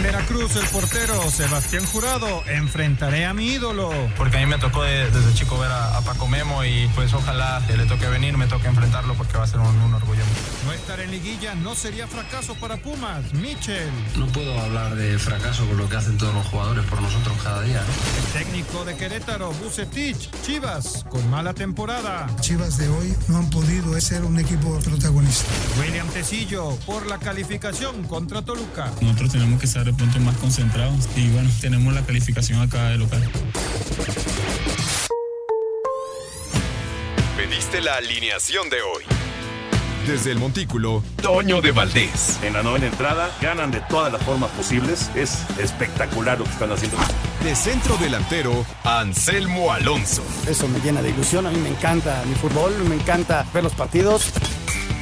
En Veracruz, el portero Sebastián Jurado enfrentaré a mi ídolo. Porque a mí me tocó de, desde chico ver a, a, Paco Memo y pues ojalá le toque venir, me toque enfrentarlo porque va a ser un, un orgullo. No estar en liguilla no sería fracaso para Pumas, Michel. No puedo hablar de fracaso por lo que hacen todos los jugadores por nosotros cada día. ¿no? El técnico de Querétaro, Bucetich, Chivas, con mala temporada. Chivas de hoy no han podido ser un equipo protagonista. William Tecillo, por la calificación contra Toluca. Nosotros tenemos que estar de pronto más concentrados y bueno, tenemos la calificación acá de local. Pediste la alineación de hoy. Desde el Montículo, Toño de Valdés. En la novena entrada ganan de todas las formas posibles. Es espectacular lo que están haciendo. De centro delantero, Anselmo Alonso. Eso me llena de ilusión. A mí me encanta mi fútbol, me encanta ver los partidos.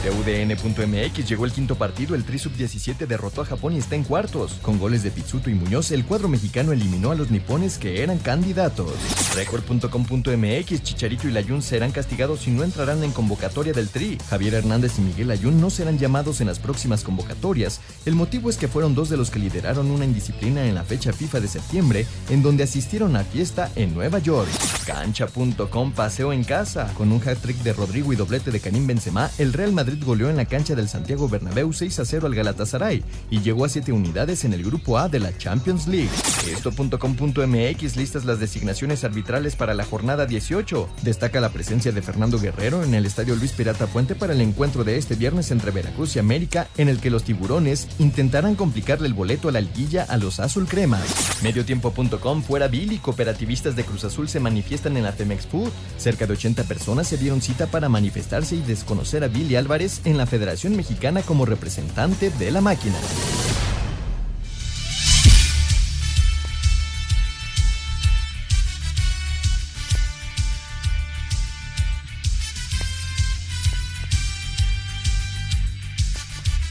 TUDN.mx llegó el quinto partido, el Tri Sub-17 derrotó a Japón y está en cuartos. Con goles de Pizzuto y Muñoz, el cuadro mexicano eliminó a los nipones que eran candidatos. Record.com.mx, Chicharito y Layun serán castigados y no entrarán en convocatoria del Tri. Javier Hernández y Miguel Ayun no serán llamados en las próximas convocatorias. El motivo es que fueron dos de los que lideraron una indisciplina en la fecha FIFA de septiembre, en donde asistieron a fiesta en Nueva York. Cancha.com paseo en casa. Con un hat-trick de Rodrigo y doblete de Karim Benzema, el Real Madrid goleó en la cancha del Santiago Bernabéu 6 a 0 al Galatasaray y llegó a 7 unidades en el grupo A de la Champions League. Esto.com.mx listas las designaciones arbitrales para la jornada 18. Destaca la presencia de Fernando Guerrero en el Estadio Luis Pirata Puente para el encuentro de este viernes entre Veracruz y América, en el que los tiburones intentarán complicarle el boleto a la liguilla a los azul cremas. Mediotiempo.com fuera Bill y cooperativistas de Cruz Azul se manifiestan en la Femex Food. Cerca de 80 personas se dieron cita para manifestarse y desconocer a Billy Álvarez en la Federación Mexicana como representante de la máquina.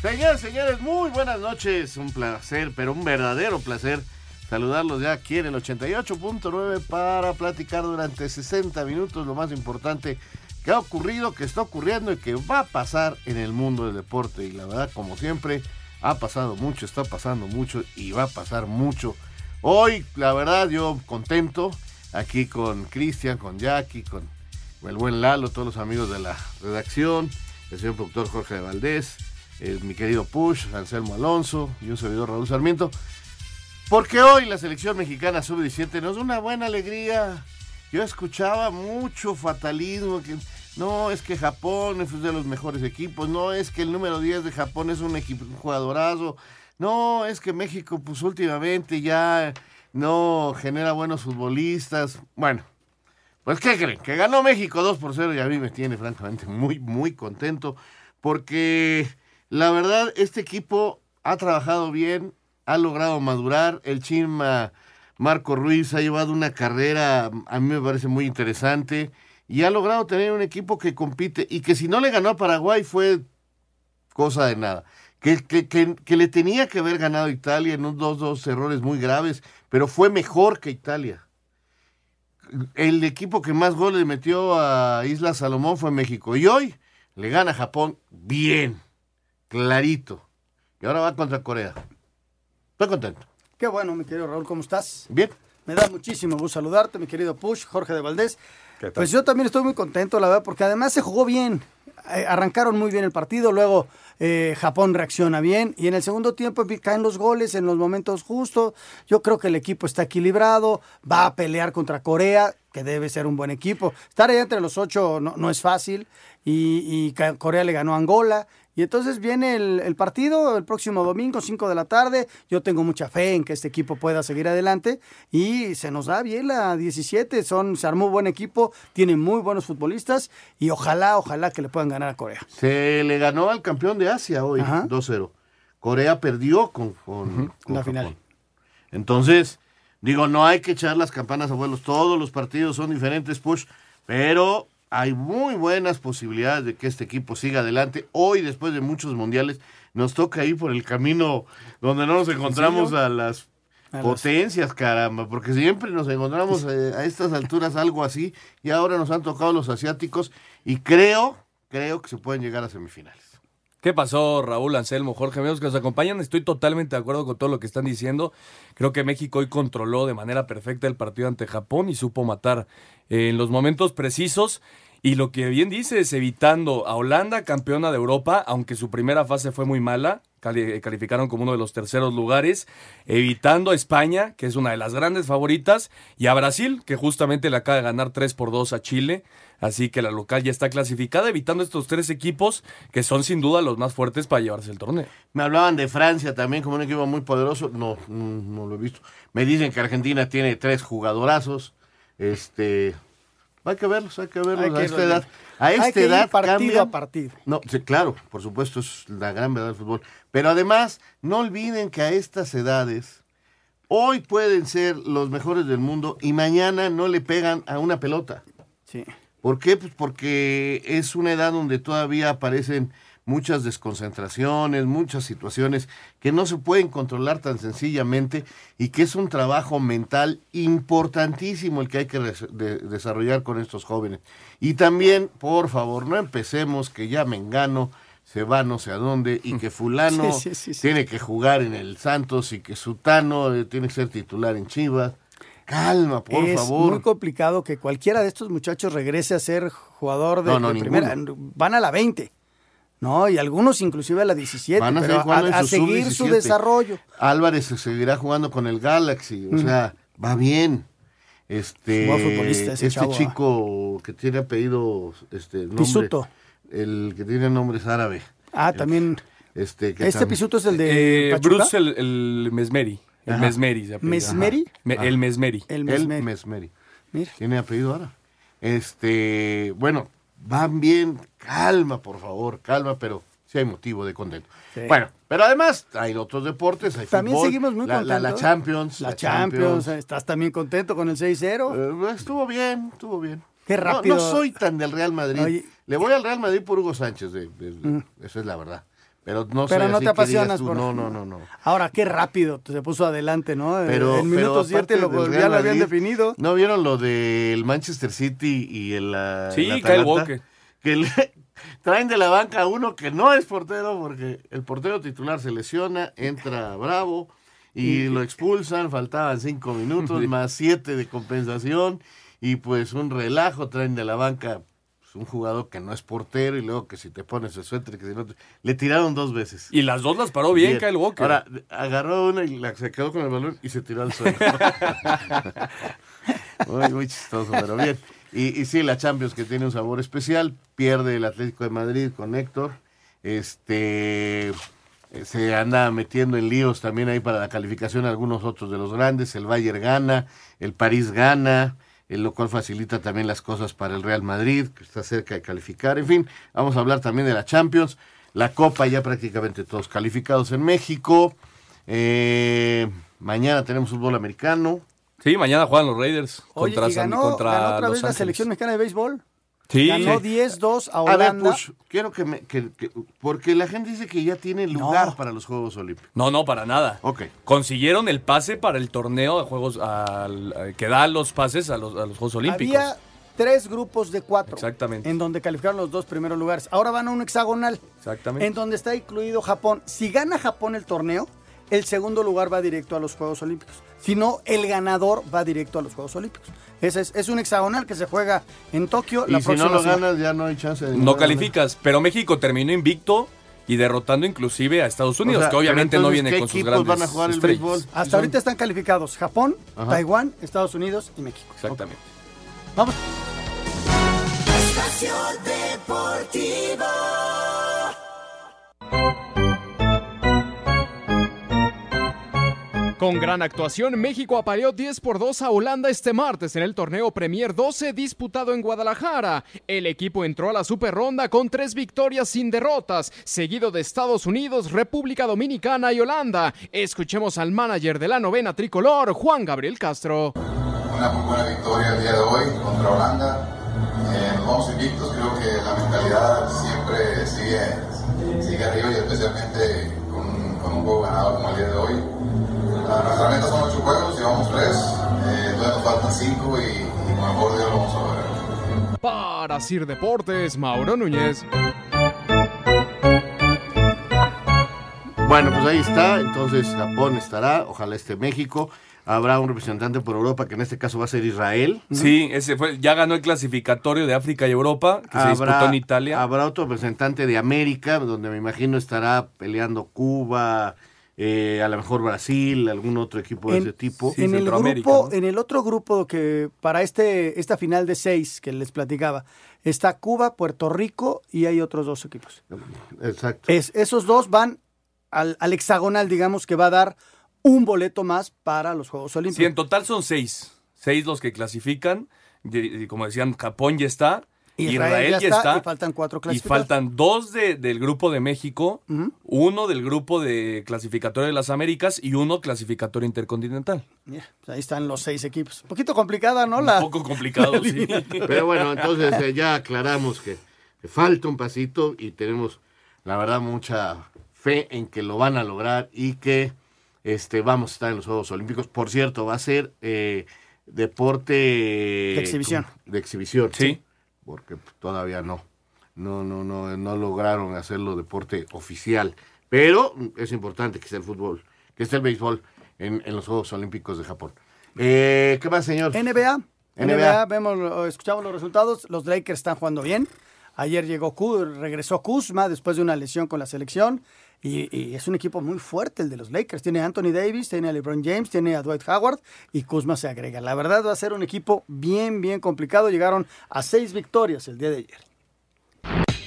Señores, señores, muy buenas noches. Un placer, pero un verdadero placer saludarlos ya aquí en el 88.9 para platicar durante 60 minutos lo más importante que ha ocurrido, que está ocurriendo y que va a pasar en el mundo del deporte. Y la verdad, como siempre, ha pasado mucho, está pasando mucho y va a pasar mucho. Hoy, la verdad, yo contento aquí con Cristian, con Jackie, con el buen Lalo, todos los amigos de la redacción, el señor productor Jorge de Valdés, el, mi querido Push, Anselmo Alonso y un servidor Raúl Sarmiento. Porque hoy la selección mexicana sub-17 nos da una buena alegría. Yo escuchaba mucho fatalismo, que no es que Japón es de los mejores equipos, no es que el número 10 de Japón es un un jugadorazo, no es que México pues últimamente ya no genera buenos futbolistas. Bueno, pues ¿qué creen? Que ganó México 2 por 0 y a mí me tiene francamente muy, muy contento porque la verdad este equipo ha trabajado bien, ha logrado madurar, el Chima Marco Ruiz ha llevado una carrera, a mí me parece muy interesante, y ha logrado tener un equipo que compite y que si no le ganó a Paraguay fue cosa de nada. Que, que, que, que le tenía que haber ganado Italia en unos dos, dos errores muy graves, pero fue mejor que Italia. El equipo que más goles metió a Isla Salomón fue México. Y hoy le gana Japón bien, clarito. Y ahora va contra Corea. Estoy contento. Qué bueno, mi querido Raúl, ¿cómo estás? Bien. Me da muchísimo gusto saludarte, mi querido Push, Jorge de Valdés. Pues yo también estoy muy contento, la verdad, porque además se jugó bien. Eh, arrancaron muy bien el partido, luego eh, Japón reacciona bien y en el segundo tiempo caen los goles en los momentos justos. Yo creo que el equipo está equilibrado, va a pelear contra Corea. que debe ser un buen equipo. Estar ahí entre los ocho no, no es fácil y, y Corea le ganó a Angola. Y entonces viene el, el partido el próximo domingo, 5 de la tarde. Yo tengo mucha fe en que este equipo pueda seguir adelante y se nos da bien la 17. Son, se armó buen equipo, tiene muy buenos futbolistas y ojalá, ojalá que le puedan ganar a Corea. Se le ganó al campeón de Asia hoy, Ajá. 2-0. Corea perdió con, con, con La Japón. final. Entonces, digo, no hay que echar las campanas a vuelos. Todos los partidos son diferentes, push, pero hay muy buenas posibilidades de que este equipo siga adelante. Hoy, después de muchos mundiales, nos toca ir por el camino donde no nos encontramos a las A las- potencias, caramba, porque siempre nos encontramos eh, a estas alturas algo así y ahora nos han tocado los asiáticos y creo, creo que se pueden llegar a semifinales. ¿Qué pasó, Raúl, Anselmo, Jorge, amigos que nos acompañan? Estoy totalmente de acuerdo con todo lo que están diciendo. Creo que México hoy controló de manera perfecta el partido ante Japón y supo matar eh, en los momentos precisos. Y lo que bien dices, evitando a Holanda, campeona de Europa, aunque su primera fase fue muy mala, cali- calificaron como uno de los terceros lugares, evitando a España, que es una de las grandes favoritas, y a Brasil, que justamente le acaba de ganar 3 por 2 a Chile. Así que la local ya está clasificada, evitando estos tres equipos que son sin duda los más fuertes para llevarse el torneo. Me hablaban de Francia también como un equipo muy poderoso. No, no, no lo he visto. Me dicen que Argentina tiene tres jugadorazos. Este, hay que verlos, hay que verlos Hay que a esta edad. A Hay esta que ir edad partido cambian- a partido. No, sí, claro, por supuesto, es la gran verdad del fútbol. Pero además, no olviden que a estas edades, hoy pueden ser los mejores del mundo y mañana no le pegan a una pelota. Sí. ¿Por qué? Pues porque es una edad donde todavía aparecen muchas desconcentraciones, muchas situaciones que no se pueden controlar tan sencillamente y que es un trabajo mental importantísimo el que hay que de- desarrollar con estos jóvenes. Y también, por favor, no empecemos que ya Mengano se va no sé a dónde y que fulano Sí, sí, sí, sí. tiene que jugar en el Santos y que Sutano eh, tiene que ser titular en Chivas. Calma, por es favor. muy complicado que cualquiera de estos muchachos regrese a ser jugador de, No, no, de primera. Van a la 20, ¿no? Y algunos inclusive a la 17, Van a pero a, seguir su sub-17. desarrollo. Álvarez se seguirá jugando con el Galaxy, o Ujú. sea, va bien. Este, futbolista ese este chavo, ¿ah? chico que tiene apellido, este, nombre, Pisuto. el que tiene nombre es árabe. Ah, también. Este, que Este tam- Pisuto es el de Eh. Bruce el, el Mesmeri. El Ajá. Mesmeri. se. ¿Mesmeri? Me- el Mesmeri. El El Mesmeri. Mesmeri. Mira. Tiene apellido árabe. Este, bueno, van bien, calma, por favor, calma, pero sí hay motivo de contento. Sí. Bueno, pero además hay otros deportes, hay También fútbol, seguimos muy la, contentos. la, la Champions. La Champions, estás también contento con el 6-0. Eh, estuvo bien, estuvo bien. Qué No- rápido. No, soy tan del Real Madrid. Oye. Le voy al Real Madrid por Hugo Sánchez, de- de- eso es la verdad. Pero no Pero no así te apasionas tú, por- No, no, no, no. Ahora, qué rápido se puso adelante, ¿no? Pero, en minutos 7 aparte lo, ya lo habían definido. ¿No vieron lo del Manchester City y el, Sí, el Kyle? Walker. Que le traen de la banca a uno que no es portero porque el portero titular se lesiona, entra Bravo y lo expulsan, faltaban cinco minutos, más siete de compensación y pues un relajo, traen de la banca un jugador que no es portero y luego que si te pones el suéter, que si no te- Le tiraron dos veces. Y las dos las paró bien, Bien. Kyle Walker. Ahora, agarró una y la- se quedó con el balón y se tiró al suelo. muy, muy chistoso, pero bien. Y, y sí, la Champions que tiene un sabor especial, pierde el Atlético de Madrid con Héctor. Este eh, se anda metiendo en líos también ahí para la calificación algunos otros de los grandes. El Bayern gana, el París gana, lo cual facilita también las cosas para el Real Madrid, que está cerca de calificar. En fin, vamos a hablar también de la Champions. La Copa ya prácticamente todos calificados en México. Eh, mañana tenemos fútbol americano. Sí, mañana juegan los Raiders Oye, contra, y San- ganó, contra ganó otra Los vez la selección mexicana de béisbol. Sí. Ganó Sí. 10-2 a A ver, Holanda. Push, quiero que me... que- que- porque la gente dice que ya tiene lugar No. para los Juegos Olímpicos. No, no, para nada. Ok. Consiguieron el pase para el torneo de juegos al- eh, que da los pases a los, a los Juegos Olímpicos. Había tres grupos de cuatro. Exactamente. En donde calificaron los dos primeros lugares. Ahora van a un hexagonal. Exactamente. En donde está incluido Japón. Si gana Japón el torneo, el segundo lugar va directo a los Juegos Olímpicos. Si no, el ganador va directo a los Juegos Olímpicos. Ese es, es un hexagonal que se juega en Tokio Y la si próxima no lo semana. ganas, ya no hay chance de... No calificas, pero México terminó invicto y derrotando inclusive a Estados Unidos, O sea, que obviamente no viene ¿qué con sus equipos grandes van a jugar el béisbol? Hasta ahorita están calificados Japón, Ajá. Taiwán, Estados Unidos y México. Exactamente. Vamos. Espacio Deportivo. Con gran actuación, México apaleó 10 por 2 a Holanda este martes en el torneo Premier 12 disputado en Guadalajara. El equipo entró a la super ronda con tres victorias sin derrotas, seguido de Estados Unidos, República Dominicana y Holanda. Escuchemos al manager de la novena tricolor, Juan Gabriel Castro. Una muy buena victoria el día de hoy contra Holanda. Eh, vamos invictos, creo que la mentalidad siempre sigue, sigue arriba y especialmente juego ganado como el día de hoy. La, nuestra meta son ocho juegos, llevamos tres, eh, todavía nos faltan cinco y, y con el favor de Dios lo vamos a lograr. Para Sir Deportes, Mauro Núñez. Bueno, pues ahí está. Entonces Japón estará, ojalá esté México. Habrá un representante por Europa, que en este caso va a ser Israel. Sí, ese fue, ya ganó el clasificatorio de África y Europa, que se disputó en Italia. Habrá otro representante de América, donde me imagino estará peleando Cuba, eh, a lo mejor Brasil, algún otro equipo de ese tipo. en el grupo, en el otro grupo que para este esta final de seis que les platicaba está Cuba, Puerto Rico y hay otros dos equipos. Exacto. Es, esos dos van al, al hexagonal, digamos, que va a dar un boleto más para los Juegos Olímpicos. Sí, en total son seis. Seis los que clasifican. Y, y como decían, Japón ya está. Israel, ya, está, Y faltan cuatro Y clasificados. faltan dos de- del grupo de México, uno del grupo de clasificatorio de las Américas y uno clasificatorio intercontinental. Mira, pues ahí están los seis equipos. Un poquito complicada, ¿no? La, Un poco complicado, la sí. Pero bueno, entonces eh, ya aclaramos que, que falta un pasito y tenemos, la verdad, mucha fe en que lo van a lograr y que este, vamos a estar en los Juegos Olímpicos. Por cierto, va a ser eh, deporte... De exhibición. De exhibición. Sí. Porque todavía no. No, no, no, no lograron hacerlo deporte oficial. Pero es importante que esté el fútbol, que esté el béisbol en, en los Juegos Olímpicos de Japón. Eh, ¿Qué más, señor? NBA. NBA, NBA. vemos, escuchamos los resultados. Los Lakers están jugando bien. Ayer llegó regresó Kuzma después de una lesión con la selección. Y, y es un equipo muy fuerte el de los Lakers. Tiene a Anthony Davis, tiene a LeBron James, tiene a Dwight Howard y Kuzma se agrega. La verdad va a ser un equipo bien, bien complicado. Llegaron a seis victorias el día de ayer.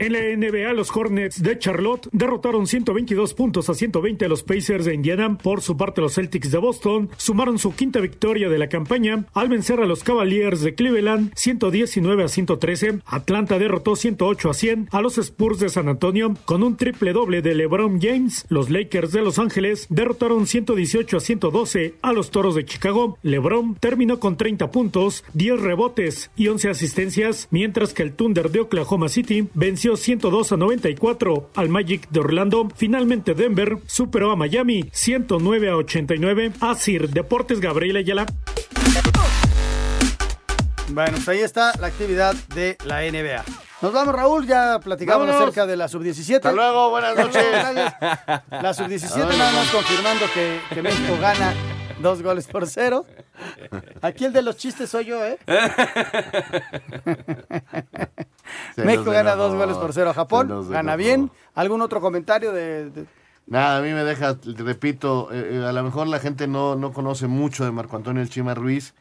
En la NBA, los Hornets de Charlotte derrotaron 122 puntos a 120 a los Pacers de Indiana. Por su parte, los Celtics de Boston sumaron su quinta victoria de la campaña al vencer a los Cavaliers de Cleveland 119 a 113. Atlanta derrotó 108 a 100 a los Spurs de San Antonio con un triple doble de LeBron James. Los Lakers de Los Ángeles derrotaron 118 a 112 a los Toros de Chicago. LeBron terminó con 30 puntos, 10 rebotes y 11 asistencias, mientras que el Thunder de Oklahoma City venció 102 a 94 al Magic de Orlando. Finalmente Denver superó a Miami 109 a 89. Asir Deportes Gabriel Ayala. Bueno, pues ahí está la actividad de la NBA. Nos vamos, Raúl. Ya platicamos Vámonos. acerca de la sub-17. Hasta luego, buenas noches. La sub-17 nada más confirmando que, que México gana dos goles por cero. Aquí el de los chistes soy yo, ¿eh? Se México gana dos goles por cero a Japón. Gana bien. ¿Algún otro comentario de, de- Nada, a mí me deja, repito, eh, eh, a lo mejor la gente no, no conoce mucho de Marco Antonio El Chima Ruiz,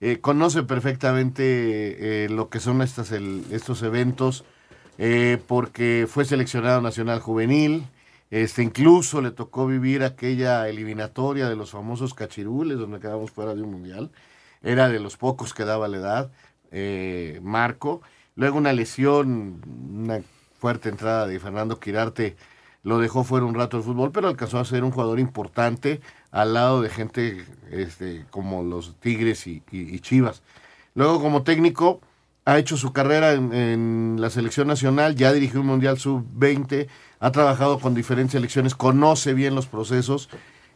eh, conoce perfectamente eh, lo que son estas, el- estos eventos, porque fue seleccionado nacional juvenil, este, incluso le tocó vivir aquella eliminatoria de los famosos cachirules, donde quedamos fuera de un mundial, era de los pocos que daba la edad, Marco, luego una lesión, una fuerte entrada de Fernando Quirarte, lo dejó fuera un rato del fútbol, pero alcanzó a ser un jugador importante al lado de gente este, como los Tigres y, Chivas. Luego como técnico ha hecho su carrera en, en la selección nacional, ya dirigió un Mundial Sub-20, ha trabajado con diferentes selecciones, conoce bien los procesos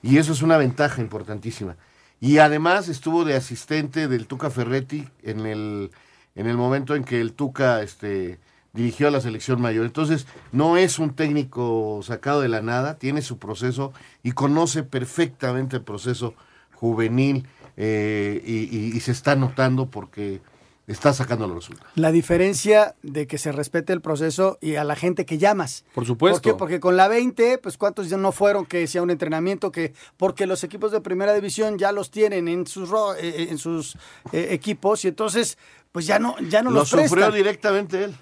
y eso es una ventaja importantísima. Y además estuvo de asistente del Tuca Ferretti en el, en el momento en que el Tuca este, dirigió a la selección mayor. Entonces, no es un técnico sacado de la nada, tiene su proceso y conoce perfectamente el proceso juvenil eh, y, y- y se está notando porque está sacando los resultados. La diferencia de que se respete el proceso y a la gente que llamas. Por supuesto. ¿Por qué? Porque con la 20, pues cuántos ya no fueron que sea un entrenamiento que porque los equipos de primera división ya los tienen en sus ro- eh, en sus eh, equipos y entonces pues ya no ya no Lo los sufrió prestan. directamente él.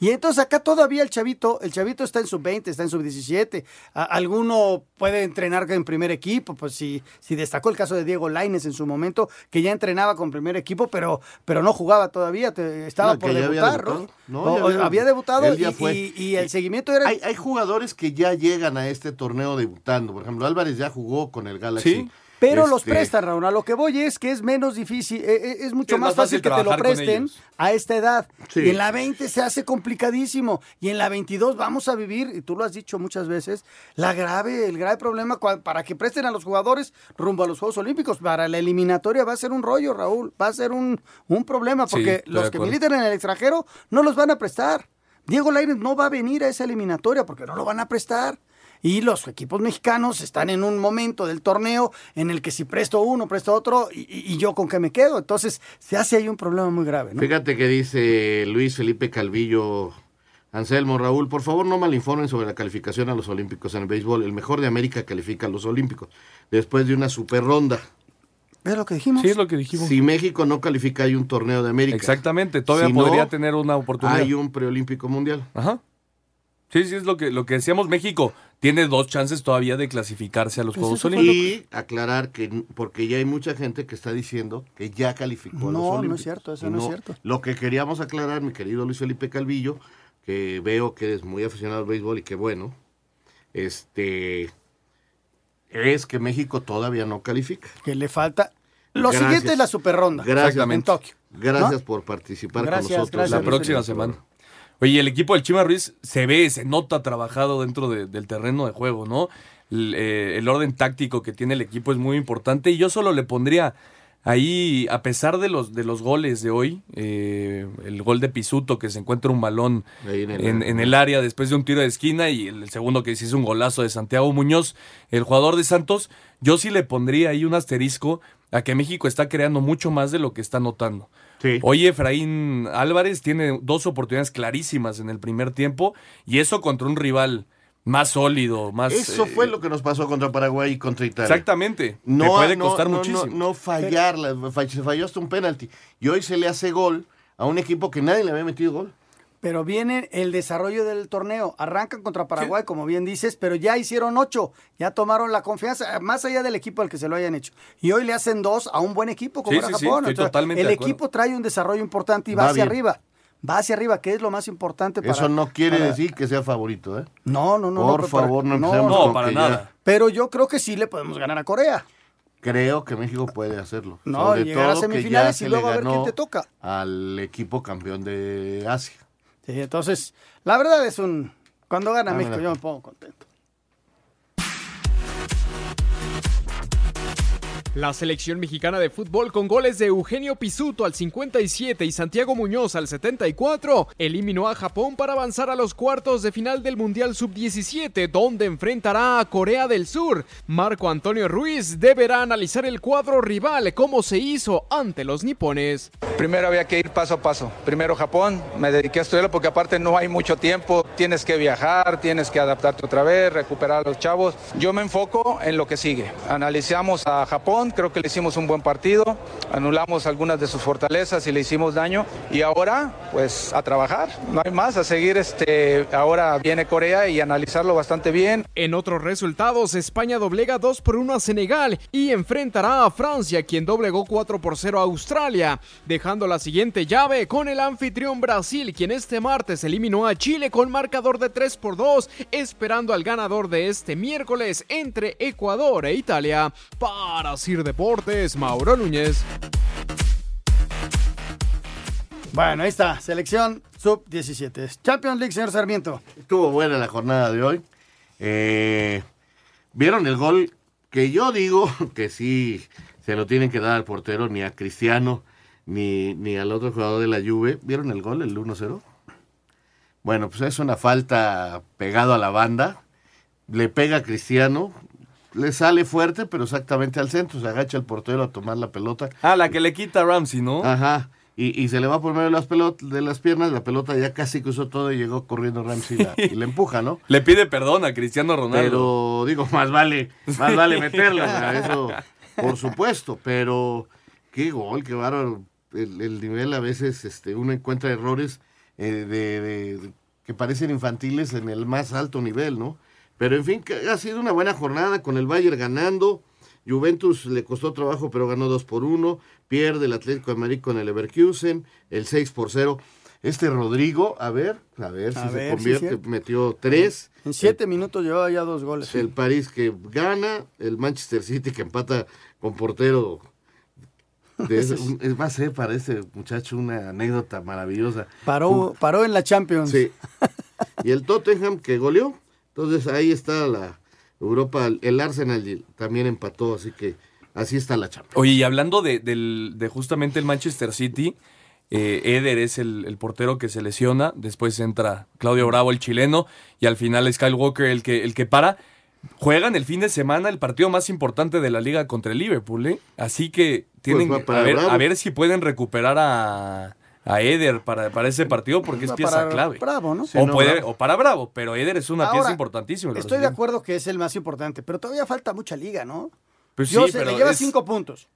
Y entonces acá todavía el chavito, el chavito está en sub 20, está en sub 17. A- alguno puede entrenar en primer equipo, pues si, si destacó el caso de Diego Laines en su momento, que ya entrenaba con primer equipo, pero, pero no jugaba todavía, te- estaba No, por había debutar, debutado. ¿no? No, ya O- había- había debutado él ya y, fue. y- y el seguimiento era... Hay, hay jugadores que ya llegan a este torneo debutando. Por ejemplo, Álvarez ya jugó con el Galaxy. Sí, pero los Este, prestan, Raúl. A lo que voy es que es menos difícil, eh, eh, es mucho Es más, más fácil, fácil que te lo presten a esta edad. Sí. Y en la 20 se hace complicadísimo. Y en la 22 vamos a vivir, y tú lo has dicho muchas veces, la grave, el grave problema para que presten a los jugadores rumbo a los Juegos Olímpicos. Para la eliminatoria va a ser un rollo, Raúl. Va a ser un, un problema porque los que militan en el extranjero no los van a prestar. Diego Lainez no va a venir a esa eliminatoria porque no lo van a prestar. Y los equipos mexicanos están en un momento del torneo en el que si presto uno, presto otro, y, yo con qué me quedo. Entonces se hace ahí un problema muy grave. ¿no? Fíjate que dice Luis Felipe Calvillo. Anselmo, Raúl, por favor no malinformen sobre la calificación a los Olímpicos en el béisbol. El mejor de América califica a los Olímpicos después de una super ronda. ¿Ves lo que dijimos? Sí, es lo que dijimos. Si México no califica, hay un torneo de América. Exactamente, todavía Si no, podría tener una oportunidad. Hay un preolímpico mundial. Ajá. Sí, sí, es lo que, lo que decíamos. México tiene dos chances todavía de clasificarse a los Pues Juegos Olímpicos. Y aclarar que, porque ya hay mucha gente que está diciendo que ya calificó a los No, no es Olímpicos. cierto, eso no es cierto. Lo que queríamos aclarar, mi querido Luis Felipe Calvillo, que veo que eres muy aficionado al béisbol y que bueno, este, es que México todavía no califica. Que le falta. Lo Gracias. siguiente es la super ronda. Gracias, en Tokio. Gracias ¿no? por participar Gracias, con nosotros. gracias, la próxima semana. Oye, el equipo del Chima Ruiz se ve, se nota trabajado dentro de- del terreno de juego, ¿no? El, eh, el orden táctico que tiene el equipo es muy importante y yo solo le pondría ahí, a pesar de los, de los goles de hoy, eh, el gol de Pisuto que se encuentra un balón en el- en, en el área después de un tiro de esquina y el, segundo que es un golazo de Santiago Muñoz, el jugador de Santos, yo sí le pondría ahí un asterisco a que México está creando mucho más de lo que está notando. Sí. Hoy Efraín Álvarez tiene dos oportunidades clarísimas en el primer tiempo y eso contra un rival más sólido, más... Eso eh, fue lo que nos pasó contra Paraguay y contra Italia. Exactamente. No, Te puede no, costar no, muchísimo. No, no fallarla, se falló hasta un penalti. Y hoy se le hace gol a un equipo que nadie le había metido gol. Pero viene el desarrollo del torneo. Arrancan contra Paraguay, como bien dices, pero ya hicieron ocho. Ya tomaron la confianza, más allá del equipo al que se lo hayan hecho. Y hoy le hacen dos a un buen equipo como Sí, era sí, sí, Japón. totalmente el equipo trae un desarrollo importante y va, Va hacia bien. arriba. Va hacia arriba, que es lo más importante para. Eso no quiere para- decir que sea favorito, ¿eh? No, no, no. Por no, pero para- favor, no empecemos No, con para que ya- nada. Pero yo creo que sí le podemos ganar a Corea. Creo que México puede hacerlo. No, Sobre llegar a todo que ya semifinales se y luego a ver quién te toca. Al equipo campeón de Asia. Sí, entonces, la verdad es un. Cuando gana Ah, México, yo me pongo contento. La selección mexicana de fútbol con goles de Eugenio Pisuto al 57 y Santiago Muñoz al 74 eliminó a Japón para avanzar a los cuartos de final del Mundial Sub-17 donde enfrentará a Corea del Sur. Marco Antonio Ruiz deberá analizar el cuadro rival como se hizo ante los nipones. Primero había que ir paso a paso. Primero Japón, me dediqué a estudiarlo porque aparte no hay mucho tiempo, tienes que viajar, tienes que adaptarte otra vez, recuperar a los chavos. Yo me enfoco en lo que sigue. Analizamos a Japón, creo que le hicimos un buen partido, anulamos algunas de sus fortalezas y le hicimos daño y ahora pues a trabajar, no hay más, a seguir este, ahora viene Corea y analizarlo bastante bien. En otros resultados, España doblega 2 por 1 a Senegal y enfrentará a Francia, quien doblegó 4 por 0 a Australia, dejando la siguiente llave con el anfitrión Brasil, quien este martes eliminó a Chile con marcador de 3 por 2, esperando al ganador de este miércoles entre Ecuador e Italia. Para Sir Deportes, Mauro Núñez. Bueno, ahí está, selección sub-17. Champions League, señor Sarmiento. Estuvo buena la jornada de hoy. Eh, ¿Vieron el gol? Que yo digo que sí se lo tienen que dar al portero, ni a Cristiano, ni, ni al otro jugador de la Juve. ¿Vieron el gol, el 1-0? Bueno, pues es una falta pegado a la banda. Le pega a Cristiano. Le sale fuerte, pero exactamente al centro. Se agacha el portero a tomar la pelota. Ah, la que le quita a Ramsey, ¿no? Ajá. y, y se le va por medio de las, pelot de las piernas, la pelota ya casi cruzó todo y llegó corriendo Ramsey la- y le empuja, ¿no? Le pide perdón a Cristiano Ronaldo. Pero digo, más vale, más vale meterla, eso por supuesto, pero qué gol, qué bárbaro. El, el nivel a veces este, uno encuentra errores eh, de, de- de- que parecen infantiles en el más alto nivel, ¿no? Pero en fin, ha sido una buena jornada con el Bayern ganando. Juventus le costó trabajo, pero ganó 2 por 1. Pierde el Atlético de Madrid con el Leverkusen, el 6 por 0. Este Rodrigo, a ver, a ver si A se ver, convierte, metió 3. En siete minutos llevaba ya dos goles. El París que gana, el Manchester City que empata con portero. De ese- un- es va a ser para ese muchacho una anécdota maravillosa. Paró, paró en la Champions. Sí. Y el Tottenham que goleó. Entonces ahí está la Europa. El Arsenal también empató, así que así está la Champions. Oye, y hablando de, justamente el Manchester City, eh, Eder es el, el portero que se lesiona, después entra Claudio Bravo, el chileno, y al final es Kyle Walker el que, el que para. Juegan el fin de semana el partido más importante de la liga contra el Liverpool, ¿eh? Así que tienen Pues va para a, ver, a ver si pueden recuperar a, a Eder para, para ese partido, porque es pieza para clave. Bravo, ¿no? o, Sí, no, puede- Bravo. o para Bravo, pero Eder es una pieza importantísima. Estoy de acuerdo que es el más importante, pero todavía falta mucha liga, ¿no? Pues Yo sí, sé, pero le lleva es- cinco puntos.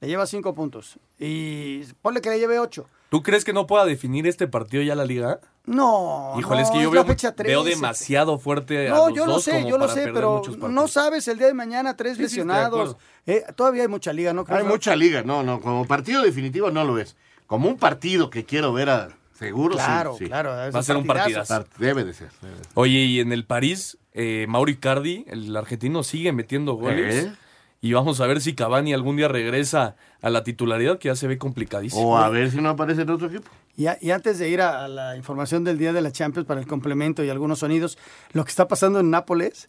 Le lleva cinco puntos. Y ponle que le lleve ocho. ¿Tú crees que no pueda definir este partido ya la liga? No. Híjole, es no, que yo la veo, fecha veo 13. demasiado fuerte a No, los yo lo dos sé, yo lo sé, pero no sabes el día de mañana tres Sí, lesionados. Eh, todavía hay mucha liga, ¿no? Hay mucha liga, no, no, como partido definitivo no lo es. Como un partido que quiero ver a seguro, sí, Claro, sí. claro, Va a ser un partidazo. Part- Debe de ser. debe de ser. Oye, y en el París, eh, Mauro Icardi, el argentino, sigue metiendo goles. ¿Eh? Y vamos a ver si Cavani algún día regresa a la titularidad, que ya se ve complicadísimo. O a ver si no aparece en otro equipo. Y, a- y antes de ir a, a la información del día de la Champions para el complemento y algunos sonidos, lo que está pasando en Nápoles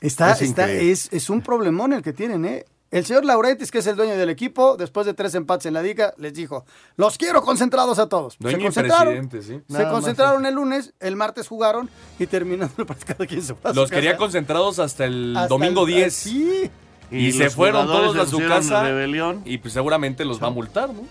está, Es está, es, es un problemón el que tienen, ¿eh? El señor Laurentis, que es el dueño del equipo, después de tres empates en la liga, les dijo, los quiero concentrados a todos. Dueño se concentraron, presidente, sí. se concentraron el lunes, el martes jugaron y terminando el partido cada quien se fue a su Los quería casa. concentrados hasta el Hasta domingo el- 10. Sí. Y, Y se fueron jugadores todos a su casa. rebelión. Y pues seguramente los va a multar, ¿no?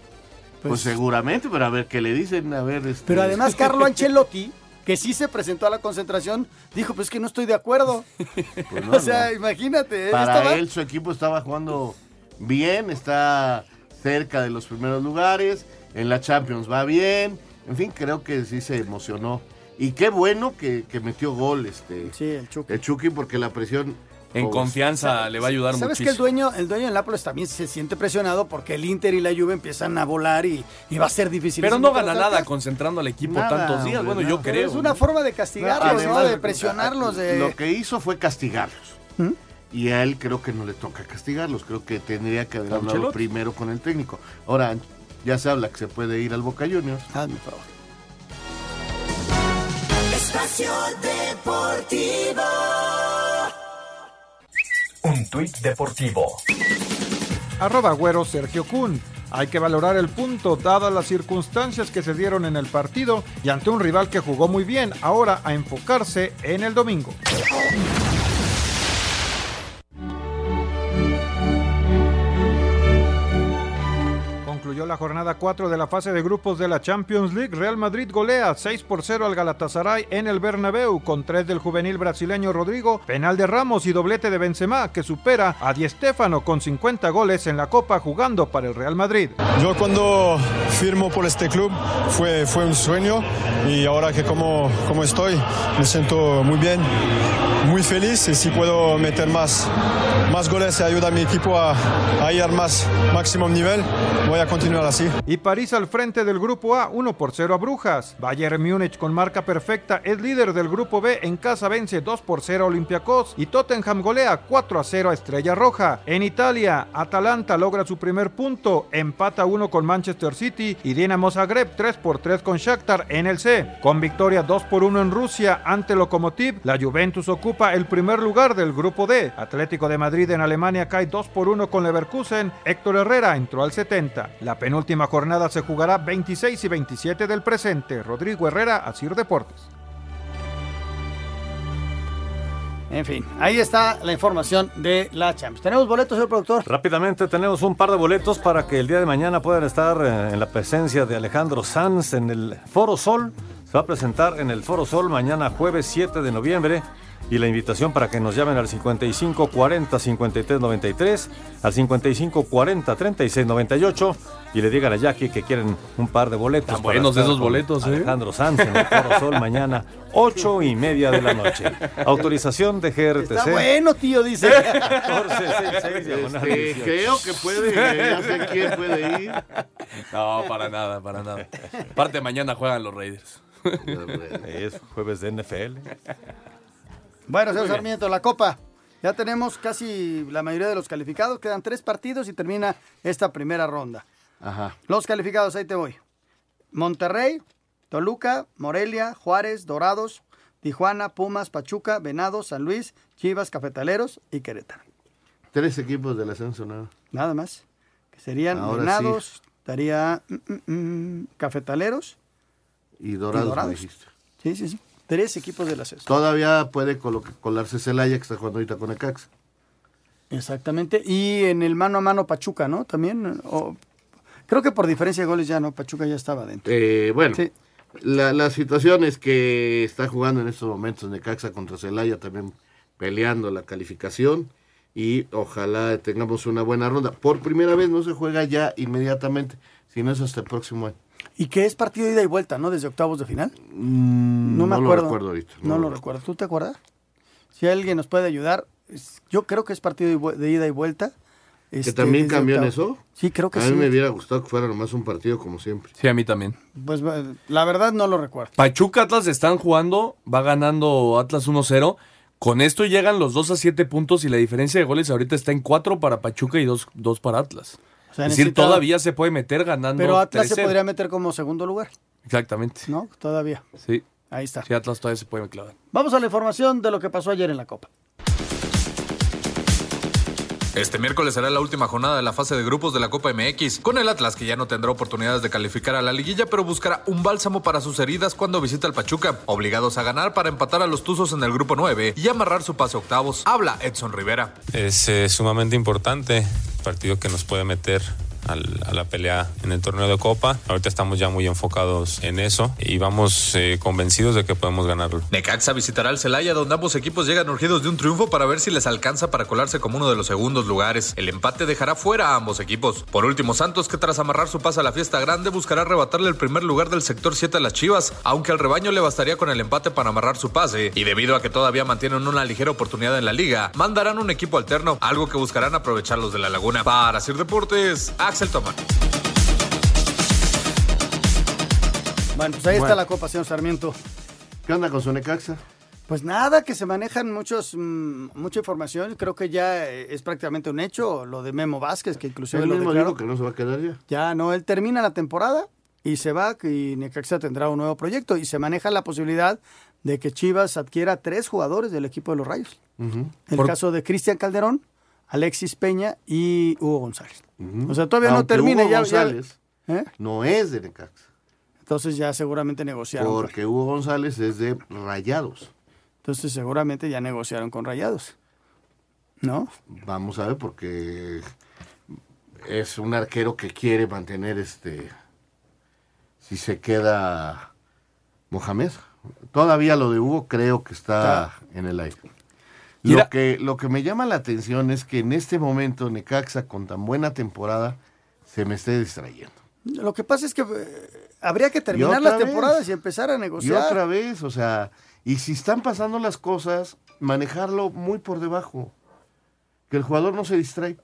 Pues, seguramente, pero a ver qué le dicen, a ver. Este... Pero además Carlo Ancelotti, que sí se presentó a la concentración, dijo, pues que no estoy de acuerdo. Pues no, o sea, no. imagínate. Para Estaba- él su equipo estaba jugando bien, está cerca de los primeros lugares, en la Champions va bien, en fin, creo que sí se emocionó. Y qué bueno que, que metió gol este Sí, el Chucky. el Chucky porque la presión En confianza le va a ayudar ¿Sabes que muchísimo. el dueño, el dueño del Nápoles también se siente presionado porque el Inter y la Juve empiezan a volar y, y va a ser difícil. Pero no gana nada concentrando al equipo Nada, tantos días. hombre, Bueno, yo creo. Es una forma de castigarlos, ¿no? De presionarlos. De... Lo que hizo fue castigarlos. ¿Mm? Y a él creo que no le toca castigarlos. Creo que tendría que haber hablado Ancelotti. primero con el técnico. Ahora, ya se habla que se puede ir al Boca Juniors. Hazme favor. Espacio Deportivo. Un tuit deportivo. Arroba güero Sergio Kun. Hay que valorar el punto dadas las circunstancias que se dieron en el partido y ante un rival que jugó muy bien. Ahora a enfocarse en el domingo. Concluyó la jornada 4 de la fase de grupos de la Champions League. Real Madrid golea 6 por 0 al Galatasaray en el Bernabéu con 3 del juvenil brasileño Rodrigo, penal de Ramos y doblete de Benzema que supera a Di Stéfano con 50 goles en la Copa jugando para el Real Madrid. Yo cuando firmo por este club fue, fue un sueño y ahora que como, como estoy me siento muy bien, muy feliz y si puedo meter más, más goles y ayudar a mi equipo a, a ir al más máximo nivel, voy a continuar así. Y París al frente del grupo A, 1 por 0 a Brujas. Bayern Múnich con marca perfecta es líder del grupo B, en casa vence 2 por 0 a Olympiacos y Tottenham golea 4 a 0 a Estrella Roja. En Italia, Atalanta logra su primer punto, empata 1 con Manchester City y Dinamo Zagreb 3 por 3 con Shakhtar en el C. Con victoria 2 por 1 en Rusia ante Lokomotiv, la Juventus ocupa el primer lugar del grupo D. Atlético de Madrid en Alemania cae 2 por 1 con Leverkusen, Héctor Herrera entró al 70. La penúltima jornada se jugará 26 y 27 del presente. Rodrigo Herrera, Asir Deportes. En fin, ahí está la información de la Champions. ¿Tenemos boletos, señor productor? Rápidamente tenemos un par de boletos para que el día de mañana puedan estar eh, en la presencia de Alejandro Sanz en el Foro Sol. Se va a presentar en el Foro Sol mañana jueves 7 de noviembre. Y la invitación para que nos llamen al 55 40 53 93, al 55 40 36 98 y le digan a Jackie que quieren un par de boletos. Tan buenos estar esos boletos, ¿eh? Alejandro Sanz en el Foro Sol mañana, 8 y media de la noche. Autorización de GRTC. Está bueno, tío, dice. 1466, diagonal Este, 18. creo que puede, ya sé quién puede ir. No, para nada, para nada. Aparte, mañana juegan los Raiders. Es jueves de NFL. Bueno, señor. Sarmiento, la Copa. Ya tenemos casi la mayoría de los calificados. Quedan tres partidos y termina esta primera ronda. Ajá. Los calificados, ahí te voy. Monterrey, Toluca, Morelia, Juárez, Dorados, Tijuana, Pumas, Pachuca, Venados, San Luis, Chivas, Cafetaleros y Querétaro. Tres equipos del ascenso, nada. Nada más. Que serían Ahora Venados, estaría mm, mm, mm, Cafetaleros Y Dorados, dijiste. Sí, sí, sí. Tres equipos del ascenso. Todavía puede colo- colarse Celaya, que está jugando ahorita con Necaxa. Exactamente. Y en el mano a mano Pachuca, ¿no? También. o- creo que por diferencia de goles ya no, Pachuca ya estaba dentro. Eh, bueno, la, la situación es que está jugando en estos momentos Necaxa contra Celaya, también peleando la calificación. Y ojalá tengamos una buena ronda. Por primera vez no se juega ya inmediatamente, sino es hasta el próximo año. Y que es partido de ida y vuelta, ¿no? Desde octavos de final. Mm, no me no lo acuerdo. recuerdo ahorita, No, no lo lo recuerdo. ¿Tú te acuerdas? Si alguien nos puede ayudar, yo creo que es partido de ida y vuelta. ¿Que Este, también cambió en eso? Sí, creo que a sí. mí me hubiera gustado que fuera nomás un partido como siempre. Sí, a mí también. Pues eh, la verdad no lo recuerdo. Pachuca Atlas están jugando, va ganando Atlas 1-0. Con esto llegan los 2 a 7 puntos y la diferencia de goles ahorita está en 4 para Pachuca y 2, para Atlas. O sea, es decir, todavía se puede meter ganando. Pero Atlas se 3-0. podría meter como segundo lugar, Exactamente. ¿no? Todavía. Sí. Ahí está. Sí, Atlas todavía se puede clavar. Vamos a la información de lo que pasó ayer en la Copa. Este miércoles será la última jornada de la fase de grupos de la Copa MX, con el Atlas que ya no tendrá oportunidades de calificar a la liguilla, pero buscará un bálsamo para sus heridas cuando visita al Pachuca, obligados a ganar para empatar a los Tuzos en el grupo 9 y amarrar su pase a octavos. Habla Edson Rivera. Es eh, sumamente importante, partido que nos puede meter a la pelea en el torneo de Copa. Ahorita estamos ya muy enfocados en eso y vamos eh, convencidos de que podemos ganarlo. Necaxa visitará al Celaya, donde ambos equipos llegan urgidos de un triunfo para ver si les alcanza para colarse como uno de los segundos lugares. El empate dejará fuera a ambos equipos. Por último, Santos, que tras amarrar su pase a la fiesta grande, buscará arrebatarle el primer lugar del sector 7 a las Chivas, aunque al rebaño le bastaría con el empate para amarrar su pase. Y debido a que todavía mantienen una ligera oportunidad en la liga, mandarán un equipo alterno, algo que buscarán aprovechar los de la Laguna. Para Sir Deportes, Axel Tomán. Bueno, pues ahí está la Copa, señor Sarmiento. ¿Qué onda con su Necaxa? Pues nada, que se manejan muchos, mm, mucha información. Creo que ya eh, es prácticamente un hecho lo de Memo Vázquez, que inclusive Él lo mismo declaró. dijo que no se va a quedar ya. Ya no, él termina la temporada y se va y Necaxa tendrá un nuevo proyecto y se maneja la posibilidad de que Chivas adquiera tres jugadores del equipo de los Rayos. El Por- caso de Cristian Calderón, Alexis Peña y Hugo González. O sea, todavía no termina Hugo ya, ya- González ¿Eh? no es de Necaxa, Entonces ya seguramente negociaron. porque Hugo González es de Rayados. Entonces seguramente ya negociaron con Rayados. ¿No? Vamos a ver, porque es un arquero que quiere mantener este. Si se queda Mohamed. Todavía lo de Hugo creo que está en el aire. Mira- Lo que, lo que me llama la atención es que en este momento Necaxa, con tan buena temporada, se me esté distrayendo. Lo que pasa es que eh, habría que Y terminar las vez. temporadas y empezar a Y negociar. otra vez, o sea, y si están pasando las cosas, manejarlo muy por debajo. Que el jugador no se distrae.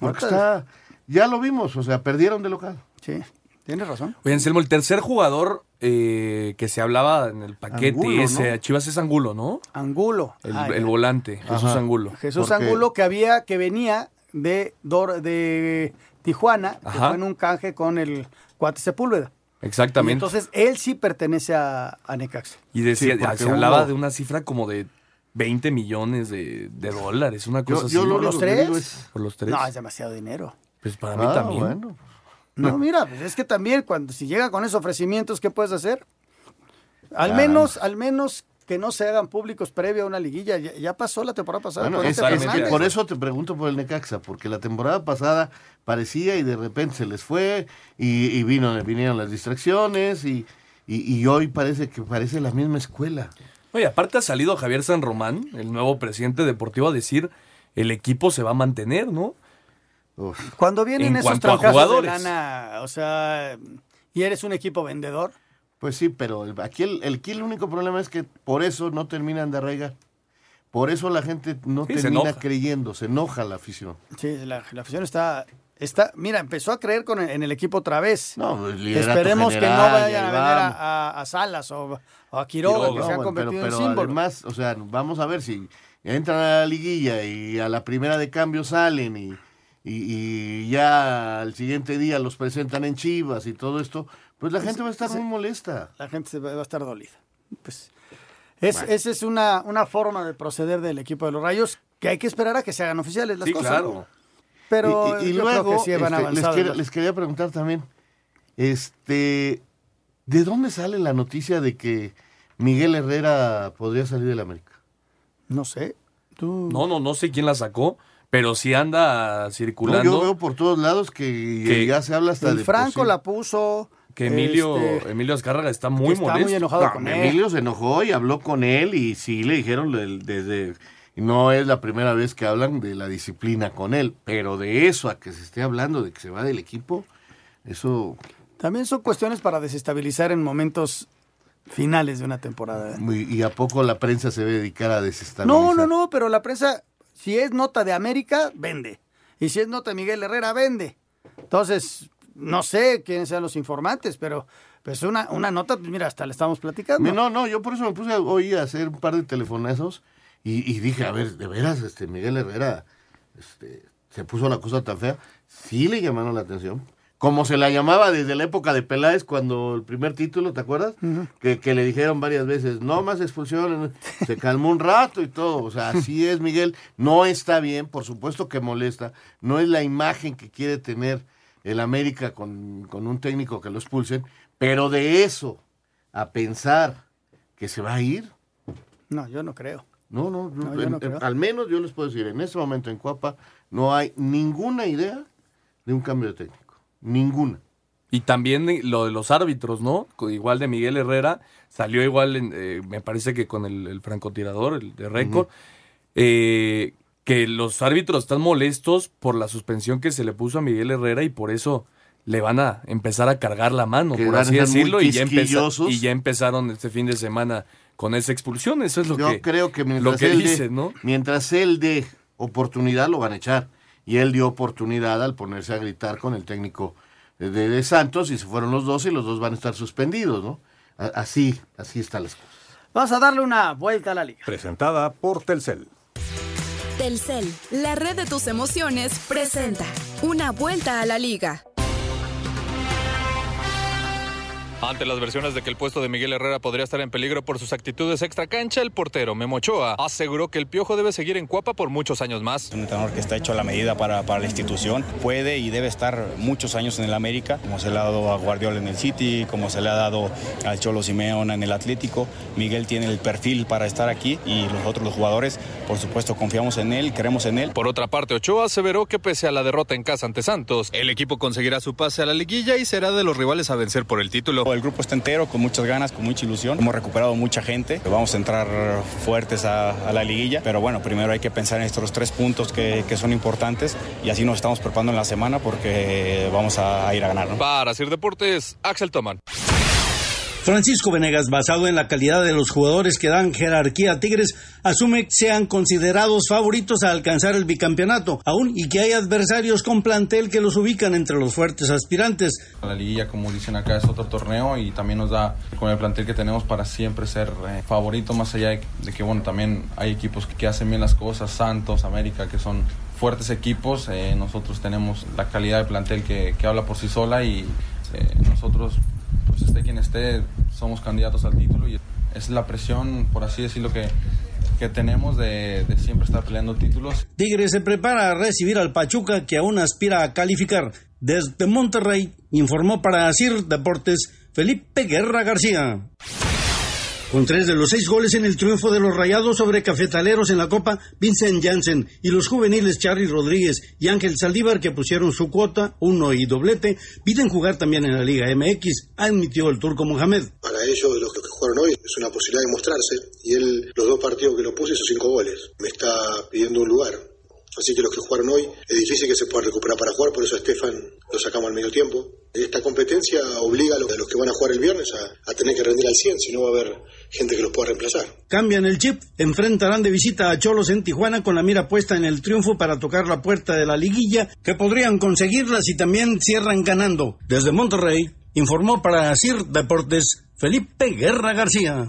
Porque está, ya lo vimos, o sea, perdieron de local. Sí, tienes razón. Oye, Anselmo, el tercer jugador eh, que se hablaba en el paquete Angulo, ese, Chivas es Angulo, ¿no? Angulo. El, el volante, Jesús Ajá. Angulo. Jesús Porque- Angulo que había, que venía de, Dor- de Tijuana, que fue en un canje con el Cuate Sepúlveda. Y Exactamente. entonces él sí pertenece a, a Necaxa. Y decía, Sí, se hablaba de una cifra como de 20 millones de, de dólares, una cosa yo así. lo ¿Por los tres? digo es- Por los tres. No, es demasiado dinero. Pues para mí Ah, también. bueno. No, mira, pues es que también cuando si llega con esos ofrecimientos, ¿qué puedes hacer? Al Ah. menos, al menos que no se hagan públicos previo a una liguilla. Ya, ya pasó la temporada pasada. Bueno, con es- este es- por eso te pregunto por el Necaxa, porque la temporada pasada parecía y de repente se les fue y, y vino, vinieron las distracciones y, y- y hoy parece que parece la misma escuela. Oye, aparte ha salido Javier San Román, el nuevo presidente deportivo, a decir el equipo se va a mantener, ¿no? Cuando vienen En esos trancazos de lana, o sea, y eres un equipo vendedor. Pues sí, pero el- aquí el, el, aquí el único problema es que por eso no terminan de arraigar. Por eso la gente no Sí, termina creyendo, se enoja la afición. Sí, la, la afición está, está, mira, empezó a creer con, en el equipo otra vez. No, Esperemos que no vayan a vender a, a- a Salas o, o a Quiroga, que No, se han bueno, convertido pero, en pero símbolo. además, o sea, vamos a ver si entran a la liguilla y a la primera de cambio salen y, y- y ya al siguiente día los presentan en Chivas y todo esto, pues la gente va a estar muy molesta. La gente se va va a estar dolida. Pues, es, Esa es una, una forma de proceder del equipo de los Rayos que hay que esperar a que se hagan oficiales las Sí, cosas. claro. ¿no? Pero y, y- y yo luego creo que sí van este, les, avanzados. quiero- los- les quería preguntar también, este, ¿de dónde sale la noticia de que Miguel Herrera podría salir del América? No sé. Tú... No, no, no sé quién la sacó, pero sí anda No, circulando. yo veo por todos lados que, Que- ya se habla hasta el de Franco la puso. que Emilio, este, Emilio Azcárraga está muy está molesto. muy enojado No, con él. Emilio se enojó y habló con él y sí le dijeron desde no es la primera vez que hablan de la disciplina con él, pero de eso a que se esté hablando de que se va del equipo, eso También son cuestiones para desestabilizar en momentos finales de una temporada. ¿eh? y a poco la prensa se debe dedicar a desestabilizar. No, no, no, pero la prensa, si es nota de América, vende. Y si es nota de Miguel Herrera, vende. Entonces, no sé quiénes sean los informantes, pero pues una, una nota, pues mira, hasta le estamos platicando. No, no, yo por eso me puse hoy a hacer un par de telefonazos y, y dije, a ver, de veras, este Miguel Herrera este, se puso la cosa tan fea. Sí le llamaron la atención. Como se la llamaba desde la época de Peláez cuando el primer título, ¿te acuerdas? que, que le dijeron varias veces, no más expulsiones. Se calmó un rato y todo. O sea, así es, Miguel. No está bien, por supuesto que molesta. No es la imagen que quiere tener el América con, con un técnico que lo expulsen. Pero de eso a pensar que se va a ir, No, yo no creo. no, no, no, No, en- creo. al menos yo les puedo decir, en este momento en Cuapa no hay ninguna idea de un cambio de técnico. Ninguna. Y también de- lo de los árbitros, ¿no? Igual de Miguel Herrera, salió igual, en, eh, me parece que con el, el francotirador, el de récord, eh, que los árbitros están molestos por la suspensión que se le puso a Miguel Herrera y por eso le van a empezar a cargar la mano, Que por así decirlo, y ya, empeza- quisquillosos. y ya empezaron este fin de semana con esa expulsión. Eso es lo Yo que, creo que lo mientras, que él dice, dé, ¿no? mientras él dé oportunidad lo van a echar. Y él dio oportunidad al ponerse a gritar con el técnico de, de Santos y se fueron los dos y los dos van a estar suspendidos, ¿no? Así, así están las cosas. Vamos a darle una vuelta a la liga. Presentada por Telcel. Telcel, la red de tus emociones, presenta una vuelta a la liga. Ante las versiones de que el puesto de Miguel Herrera podría estar en peligro por sus actitudes extra cancha, el portero Memo Ochoa aseguró que el Piojo debe seguir en Cuapa por muchos años más. Un entrenador que está hecho a la medida para, para la institución. Puede y debe estar muchos años en el América, como se le ha dado a Guardiola en el City, como se le ha dado al Cholo Simeone en el Atlético. Miguel tiene el perfil para estar aquí y los otros los jugadores, por supuesto, confiamos en él, creemos en él. Por otra parte, Ochoa aseveró que pese a la derrota en casa ante Santos, el equipo conseguirá su pase a la liguilla y será de los rivales a vencer por el título. El grupo está entero, con muchas ganas, con mucha ilusión. Hemos recuperado mucha gente. Vamos a entrar fuertes a, la liguilla. Pero bueno, primero hay que pensar en estos tres puntos que, son importantes y así nos estamos preparando en la semana porque vamos a, ir a ganar. Para hacer deportes, Axel Toman. Francisco Venegas, basado en la calidad de los jugadores que dan jerarquía a Tigres, asume que sean considerados favoritos a alcanzar el bicampeonato, aún y que hay adversarios con plantel que los ubican entre los fuertes aspirantes. La liguilla, como dicen acá, es otro torneo y también nos da con el plantel que tenemos para siempre ser eh, favorito, más allá de, que, bueno, también hay equipos que, hacen bien las cosas, Santos, América, que son fuertes equipos. eh, nosotros tenemos la calidad de plantel que, que habla por sí sola y eh, nosotros, pues esté quien esté, somos candidatos al título y es la presión, por así decirlo, que, que tenemos de, de siempre estar peleando títulos. Tigres se prepara a recibir al Pachuca que aún aspira a calificar. Desde Monterrey informó para Asir Deportes Felipe Guerra García. Con tres de los seis goles en el triunfo de los Rayados sobre Cafetaleros en la Copa, Vincent Janssen y los juveniles Charly Rodríguez y Ángel Saldívar, que pusieron su cuota, uno y doblete, piden jugar también en la Liga MX, admitió el turco Mohamed. Para ellos, los que jugaron hoy, es una posibilidad de mostrarse. Y él, los dos partidos que lo puse, hizo cinco goles. Me está pidiendo un lugar. Así que los que jugaron hoy, es difícil que se puedan recuperar para jugar, por eso Estefan lo sacamos al medio tiempo. Esta competencia obliga a los, que van a jugar el viernes a, a, tener que rendir al 100, si no va a haber gente que los pueda reemplazar. Cambian el chip, enfrentarán de visita a Cholos en Tijuana con la mira puesta en el triunfo para tocar la puerta de la liguilla, que podrían conseguirla si también cierran ganando. Desde Monterrey, informó para CIR Deportes Felipe Guerra García.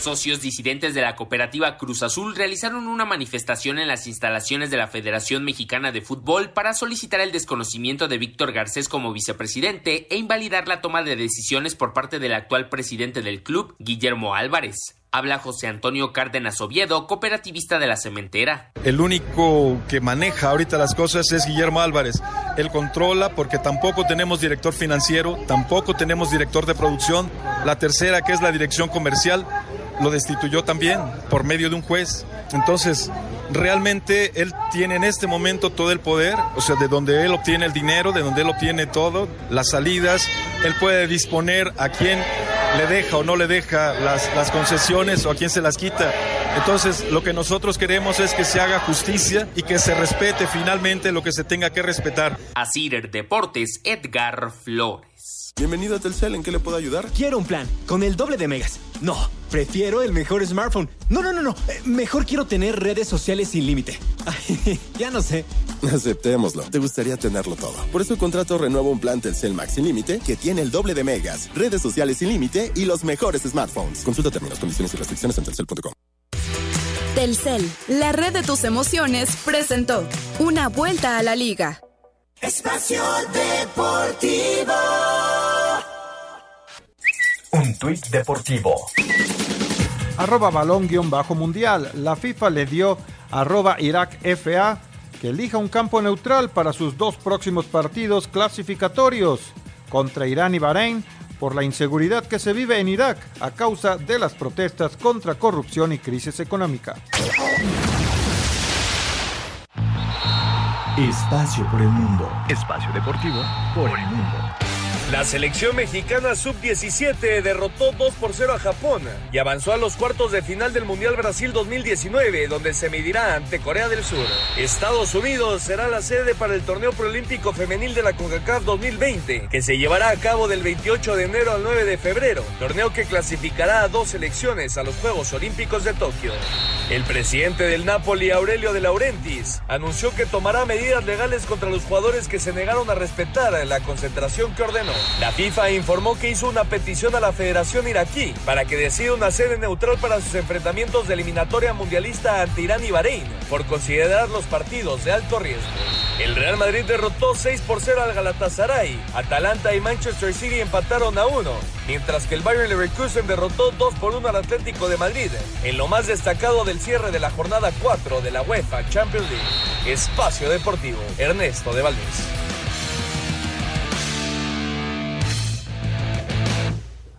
Socios disidentes de la cooperativa Cruz Azul realizaron una manifestación en las instalaciones de la Federación Mexicana de Fútbol para solicitar el desconocimiento de Víctor Garcés como vicepresidente e invalidar la toma de decisiones por parte del actual presidente del club, Guillermo Álvarez. Habla José Antonio Cárdenas Oviedo, cooperativista de la cementera. El único que maneja ahorita las cosas es Guillermo Álvarez. Él controla porque tampoco tenemos director financiero, tampoco tenemos director de producción. La tercera, que es la dirección comercial, lo destituyó también por medio de un juez. Entonces, realmente él tiene en este momento todo el poder, o sea, de donde él obtiene el dinero, de donde él obtiene todo, las salidas, él puede disponer a quién le deja o no le deja las, las concesiones o a quién se las quita. Entonces, lo que nosotros queremos es que se haga justicia y que se respete finalmente lo que se tenga que respetar. Así Deportes, Edgar Flores. Bienvenido a Telcel, ¿en qué le puedo ayudar? Quiero un plan con el doble de megas. No, prefiero el mejor smartphone. No, no, no, no. Mejor quiero tener redes sociales sin límite. ya no sé. Aceptémoslo. Te gustaría tenerlo todo. Por eso el contrato renueva un plan Telcel Max sin límite que tiene el doble de megas, redes sociales sin límite y los mejores smartphones. Consulta términos, condiciones y restricciones en telcel.com. Telcel, la red de tus emociones, presentó una vuelta a la liga. Espacio Deportivo. Un tuit deportivo. Arroba balón guion bajo mundial. La FIFA le dio arroba Irak FA que elija un campo neutral para sus dos próximos partidos clasificatorios contra Irán y Bahrein por la inseguridad que se vive en Irak a causa de las protestas contra corrupción y crisis económica. Espacio por el mundo. Espacio deportivo por el mundo. La selección mexicana sub-17 derrotó 2 por 0 a Japón y avanzó a los cuartos de final del Mundial Brasil 2019, donde se medirá ante Corea del Sur. Estados Unidos será la sede para el torneo preolímpico femenil de la CONCACAF 2020, que se llevará a cabo del 28 de enero al 9 de febrero, torneo que clasificará a dos selecciones a los Juegos Olímpicos de Tokio. El presidente del Napoli, Aurelio de Laurentiis, anunció que tomará medidas legales contra los jugadores que se negaron a respetar la concentración que ordenó. La FIFA informó que hizo una petición a la Federación iraquí para que decida una sede neutral para sus enfrentamientos de eliminatoria mundialista ante Irán y Bahrein, por considerar los partidos de alto riesgo. El Real Madrid derrotó 6 por 0 al Galatasaray. Atalanta y Manchester City empataron a 1, mientras que el Bayern Leverkusen derrotó 2 por 1 al Atlético de Madrid, en lo más destacado del cierre de la jornada 4 de la UEFA Champions League. Espacio Deportivo, Ernesto de Valdés.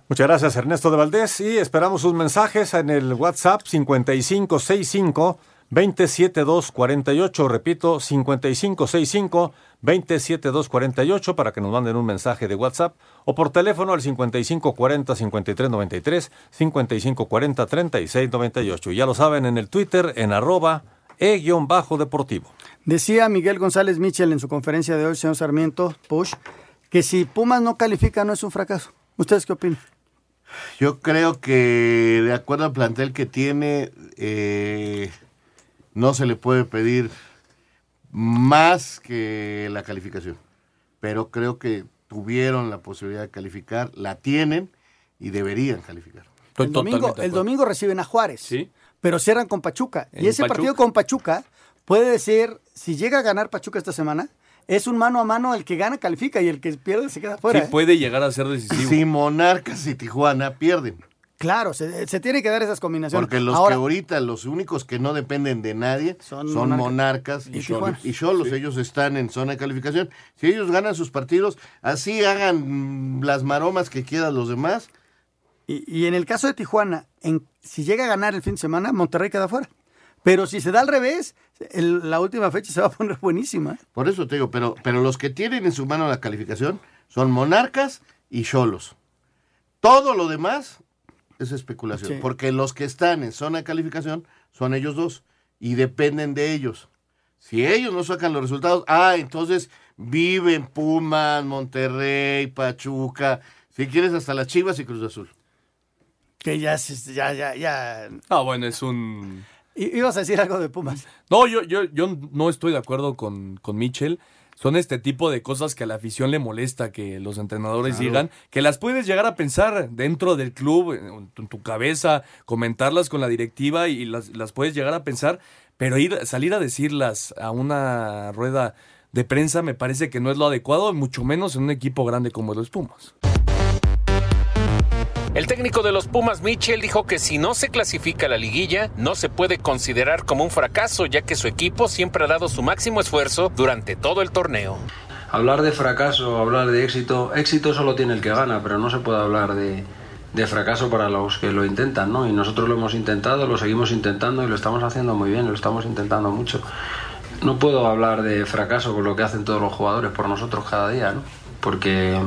Muchas gracias Ernesto de Valdés y esperamos sus mensajes en el WhatsApp 5565 27248, repito 5565 27248 para que nos manden un mensaje de WhatsApp o por teléfono al 5540 5393 5540 3698. Ya lo saben en el Twitter en arroba e-deportivo. Decía Miguel González Michel en su conferencia de hoy, señor Sarmiento, Push, que si Pumas no califica no es un fracaso. ¿Ustedes qué opinan? Yo creo que de acuerdo al plantel que tiene, eh, no se le puede pedir más que la calificación. Pero creo que tuvieron la posibilidad de calificar, la tienen y deberían calificar. El domingo, el domingo reciben a Juárez, ¿Sí? pero cierran con Pachuca. En Y ese Pachuca. partido con Pachuca puede ser, si llega a ganar Pachuca esta semana, es un mano a mano, el que gana califica y el que pierde se queda fuera. Sí, ¿eh? puede llegar a ser decisivo. Si Monarcas y Tijuana pierden. Claro, se, se tiene que dar esas combinaciones. Porque los Ahora, que ahorita, los únicos que no dependen de nadie son, Monarcas monarcas, y. Cholos. Y Cholos, ellos están en zona de calificación. Si ellos ganan sus partidos, así hagan mm, las maromas que quieran los demás, Y, y en el caso de Tijuana, en, si llega a ganar el fin de semana, Monterrey queda fuera. Pero si se da al revés, el- la última fecha se va a poner buenísima. ¿eh? Por eso te digo, pero, pero los que tienen en su mano la calificación son Monarcas y Cholos. Todo lo demás es especulación, Sí. porque los que están en zona de calificación son ellos dos y dependen de ellos. Si ellos no sacan los resultados, ah, entonces viven Pumas, Monterrey, Pachuca, si quieres hasta las Chivas y Cruz Azul. Que ya, se- ya, ya, ya. Ah, bueno, es un... Ibas a decir algo de Pumas. No, yo, yo, yo no estoy de acuerdo con, con Mitchell. Son este tipo de cosas que a la afición le molesta que los entrenadores Claro. digan, que las puedes llegar a pensar dentro del club, en tu, en tu cabeza, comentarlas con la directiva y las, las puedes llegar a pensar, pero ir, salir a decirlas a una rueda de prensa me parece que no es lo adecuado, mucho menos en un equipo grande como los Pumas. El técnico de los Pumas, Mitchell, dijo que si no se clasifica a la liguilla, no se puede considerar como un fracaso, ya que su equipo siempre ha dado su máximo esfuerzo durante todo el torneo. Hablar de fracaso, hablar de éxito, éxito solo tiene el que gana, pero no se puede hablar de, de fracaso para los que lo intentan, ¿no? Y nosotros lo hemos intentado, lo seguimos intentando y lo estamos haciendo muy bien, lo estamos intentando mucho. No puedo hablar de fracaso con lo que hacen todos los jugadores por nosotros cada día, ¿no? Porque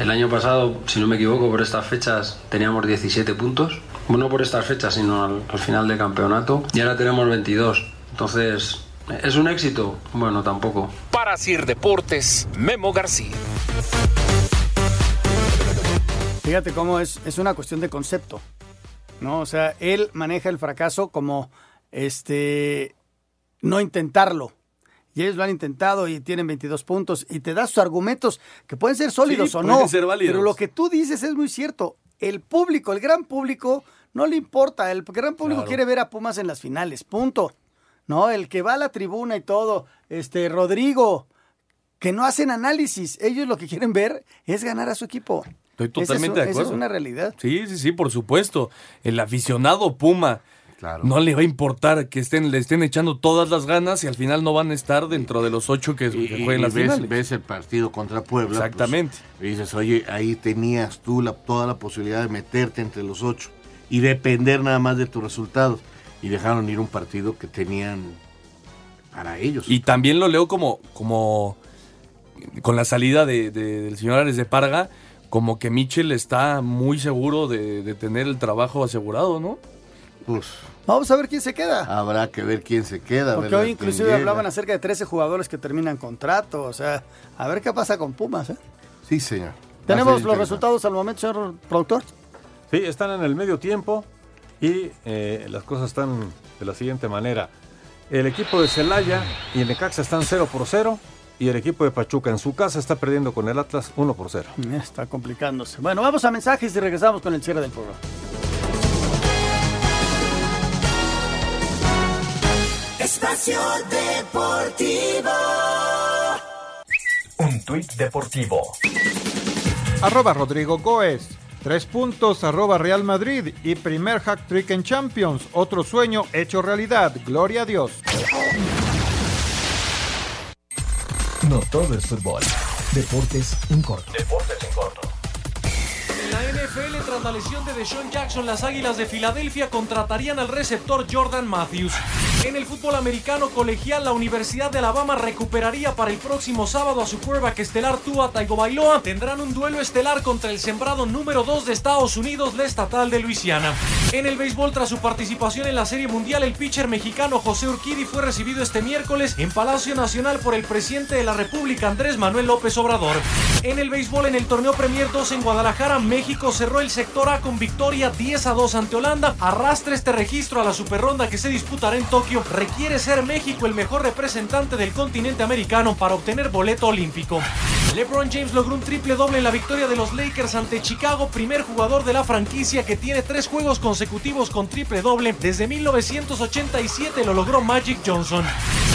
el año pasado, si no me equivoco, por estas fechas teníamos 17 puntos. Bueno, no por estas fechas, sino al, al final del campeonato. Y ahora tenemos 22. Entonces, ¿es un éxito? Bueno, tampoco. Para Sir Deportes, Memo García. Fíjate cómo es, es una cuestión de concepto. ¿No? O sea, él maneja el fracaso como este no intentarlo. Y ellos lo han intentado y tienen 22 puntos y te da sus argumentos que pueden ser sólidos Sí, o pueden no. ser válidos. Pero lo que tú dices es muy cierto. El público, el gran público, no le importa. El gran público Claro. quiere ver a Pumas en las finales. Punto. ¿No? El que va a la tribuna y todo, este Rodrigo, que no hacen análisis. Ellos lo que quieren ver es ganar a su equipo. Estoy Esa es totalmente de esa acuerdo. es una realidad. Sí, sí, sí, por supuesto. El aficionado Puma no le va a importar que estén, le estén echando todas las ganas y al final no van a estar dentro de los ocho que, que Y, jueguen y las ves, finales. ves el partido contra Puebla. pues, Exactamente. y dices, oye, ahí tenías tú la- toda la posibilidad de meterte entre los ocho y depender nada más de tus resultados. Y dejaron ir un partido que tenían para ellos. Y también lo leo como, como con la salida de, de- del señor Ares de Parga, como que Mitchell está muy seguro de, de tener el trabajo asegurado, ¿no? Pues Vamos a ver quién se queda. habrá que ver quién se queda. Porque hoy inclusive hablaban acerca de 13 jugadores que terminan contrato. O sea, a ver qué pasa con Pumas. ¿eh? Sí, señor. Tenemos los resultados al momento, señor productor. Sí, están en el medio tiempo y eh, las cosas están de la siguiente manera. El equipo de Celaya y el Necaxa están 0 por 0 y el equipo de Pachuca en su casa está perdiendo con el Atlas 1 por 0. Está complicándose. Bueno, vamos a mensajes y regresamos con el cierre del programa. Espacio Deportivo. Un tuit deportivo. Arroba Rodrigo Goes. Tres puntos, arroba Real Madrid y primer hack trick en Champions. Otro sueño hecho realidad. Gloria a Dios. No todo es fútbol. Deportes en corto. Deportes en corto. NFL, tras la lesión de Deshaun Jackson, las Águilas de Filadelfia contratarían al receptor Jordan Matthews. En el fútbol americano colegial, la Universidad de Alabama recuperaría para el próximo sábado a su quarterback estelar Tua Tagovailoa. Tendrán un duelo estelar contra el sembrado número 2 de Estados Unidos, la estatal de Luisiana. En el béisbol, tras su participación en la Serie Mundial, el pitcher mexicano José Urquidi fue recibido este miércoles en Palacio Nacional por el presidente de la República, Andrés Manuel López Obrador. En el béisbol, en el torneo Premier 2 en Guadalajara, México cerró el sector A con victoria 10 a 2 ante Holanda. Arrastra este registro a la superronda que se disputará en Tokio. Requiere ser México el mejor representante del continente americano para obtener boleto olímpico. LeBron James logró un triple doble en la victoria de los Lakers ante Chicago, primer jugador de la franquicia que tiene tres juegos consecutivos con triple doble. Desde 1987 lo logró Magic Johnson.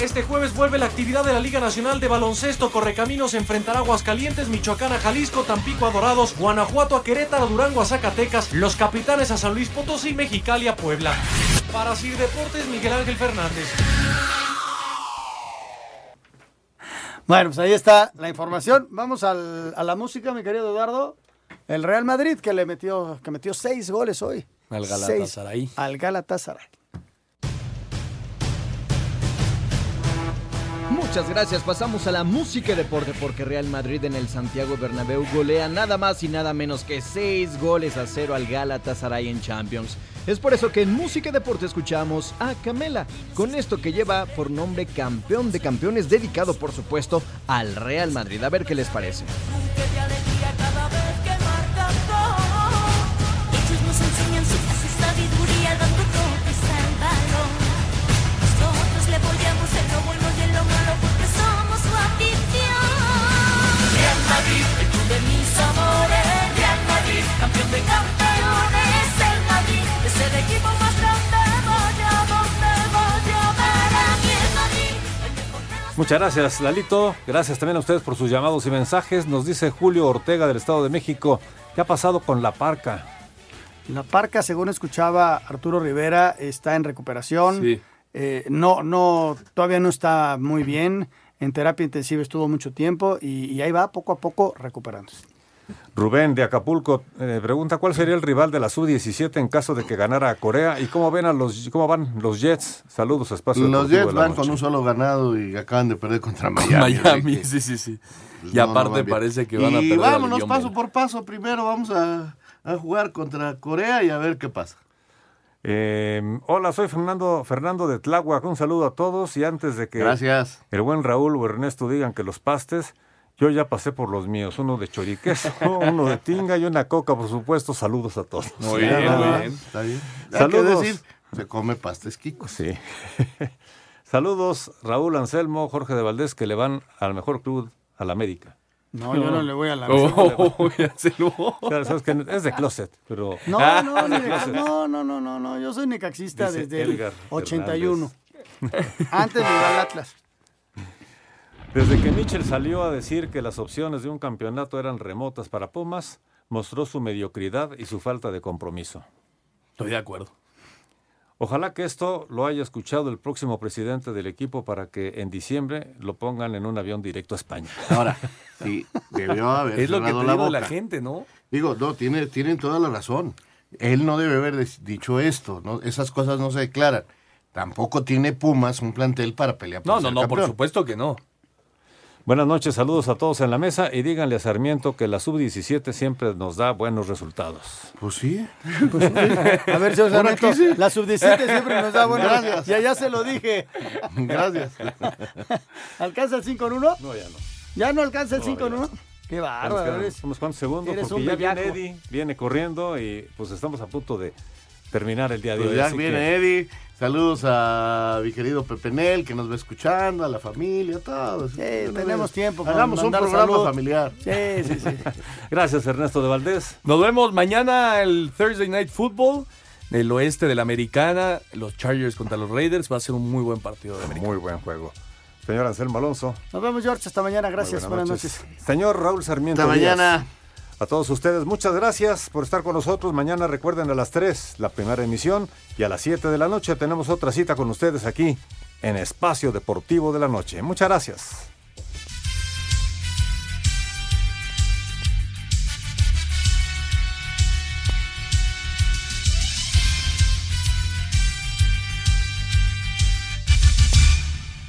Este jueves vuelve la actividad de la Liga Nacional de Baloncesto. Correcaminos enfrentará a Aguascalientes, Michoacán a Jalisco, Tampico a Dorados, Guanajuato a Querétaro, Durango a Zacatecas, los Capitanes a San Luis Potosí, Mexicali a Puebla. Para Sir Deportes, Miguel Ángel Fernández. Bueno, pues ahí está la información. Vamos al- a la música, mi querido Eduardo. El Real Madrid que le metió, que metió seis goles hoy. Al Seis. Galatasaray. Al Galatasaray. Muchas gracias. Pasamos a la música y deporte porque Real Madrid en el Santiago Bernabéu golea nada más y nada menos que 6 goles a 0 al Galatasaray en Champions. Es por eso que en música y deporte escuchamos a Camela con esto que lleva por nombre Campeón de Campeones dedicado por supuesto al Real Madrid. A ver qué les parece. Muchas gracias, Lalito. Gracias también a ustedes por sus llamados y mensajes. Nos dice Julio Ortega del Estado de México. ¿Qué ha pasado con la parca? La parca, según escuchaba Arturo Rivera, está en recuperación. Sí. Eh, no, no, todavía no está muy bien. En terapia intensiva estuvo mucho tiempo y, y ahí va poco a poco recuperándose. Rubén de Acapulco eh, pregunta cuál sería el rival de la sub-17 en caso de que ganara a Corea y cómo ven a los cómo van los Jets. Saludos a Espacio Los Jets van Noche. con un solo ganado y acaban de perder contra Miami. Miami, sí, sí, sí. pues, Y no, aparte parece que van a Y perder. a vámonos paso por paso. Primero vamos a, a jugar contra Corea y a ver qué pasa. Eh, hola, soy Fernando Fernando de Tláhuac. Un saludo a todos y antes de que Gracias. el buen Raúl o Ernesto digan que los pastes, yo ya pasé por los míos, uno de choriqueso, uno de tinga y una coca, por supuesto. Saludos a todos. Muy Sí, bien, muy bien. Está bien. Hay Saludos. que decir, se come pastes Kiko. Sí. Saludos, Raúl Anselmo, Jorge de Valdés, que le van al mejor club, al América. No, yo no le voy a la Oh, ya se lo- Claro, sabes que es de closet, pero... No, Ah, no, de closet. no, no, no, no, no, yo soy necaxista Dice desde Edgar el 81. Antes de ir al Atlas. Desde que Mitchell salió a decir que las opciones de un campeonato eran remotas para Pumas, mostró su mediocridad y su falta de compromiso. Estoy de acuerdo. Ojalá que esto lo haya escuchado el próximo presidente del equipo para que en diciembre lo pongan en un avión directo a España. Ahora, sí, debió haber Es lo que la digo la gente, ¿no? Digo, no, tiene, tienen toda la razón. Él no debe haber dicho esto, ¿no? Esas cosas no se declaran. Tampoco tiene Pumas un plantel para pelear por No, no, ser no, por campeón. supuesto que no. Buenas noches, saludos a todos en la mesa y díganle a Sarmiento que la sub-17 siempre nos da buenos resultados. Pues sí. A ver, señor Sarmiento, quise. la sub-17 siempre nos da buenos. Gracias. Ya, ya se lo dije. Gracias. ¿Alcanza el 5 en 1? No, ya no. ¿Ya no alcanza el No, 5 en ya 1? Qué bárbaro unos cuantos segundos eres porque un ya viene. Eddie, viene corriendo y pues estamos a punto de terminar el día de Pues hoy. ya así viene que- Eddie. Saludos a mi querido Pepe Nel, que nos va escuchando, a la familia, todos. Sí, tenemos tiempo para Hagamos un programa salud. familiar. Sí, sí, sí. Gracias Ernesto de Valdés. Nos vemos mañana el Thursday Night Football del oeste de la Americana, los Chargers contra los Raiders. Va a ser un muy buen partido de América. Muy buen juego. Señor Anselmo Alonso. Nos vemos, George. Hasta mañana. Gracias. Buenas, noches. Señor Raúl Sarmiento. Hasta Díaz. mañana. A todos ustedes, muchas gracias por estar con nosotros. Mañana recuerden a las 3 la primera emisión y a las 7 de la noche tenemos otra cita con ustedes aquí en Espacio Deportivo de la Noche. Muchas gracias.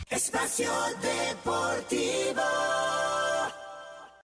Espacio Deportivo.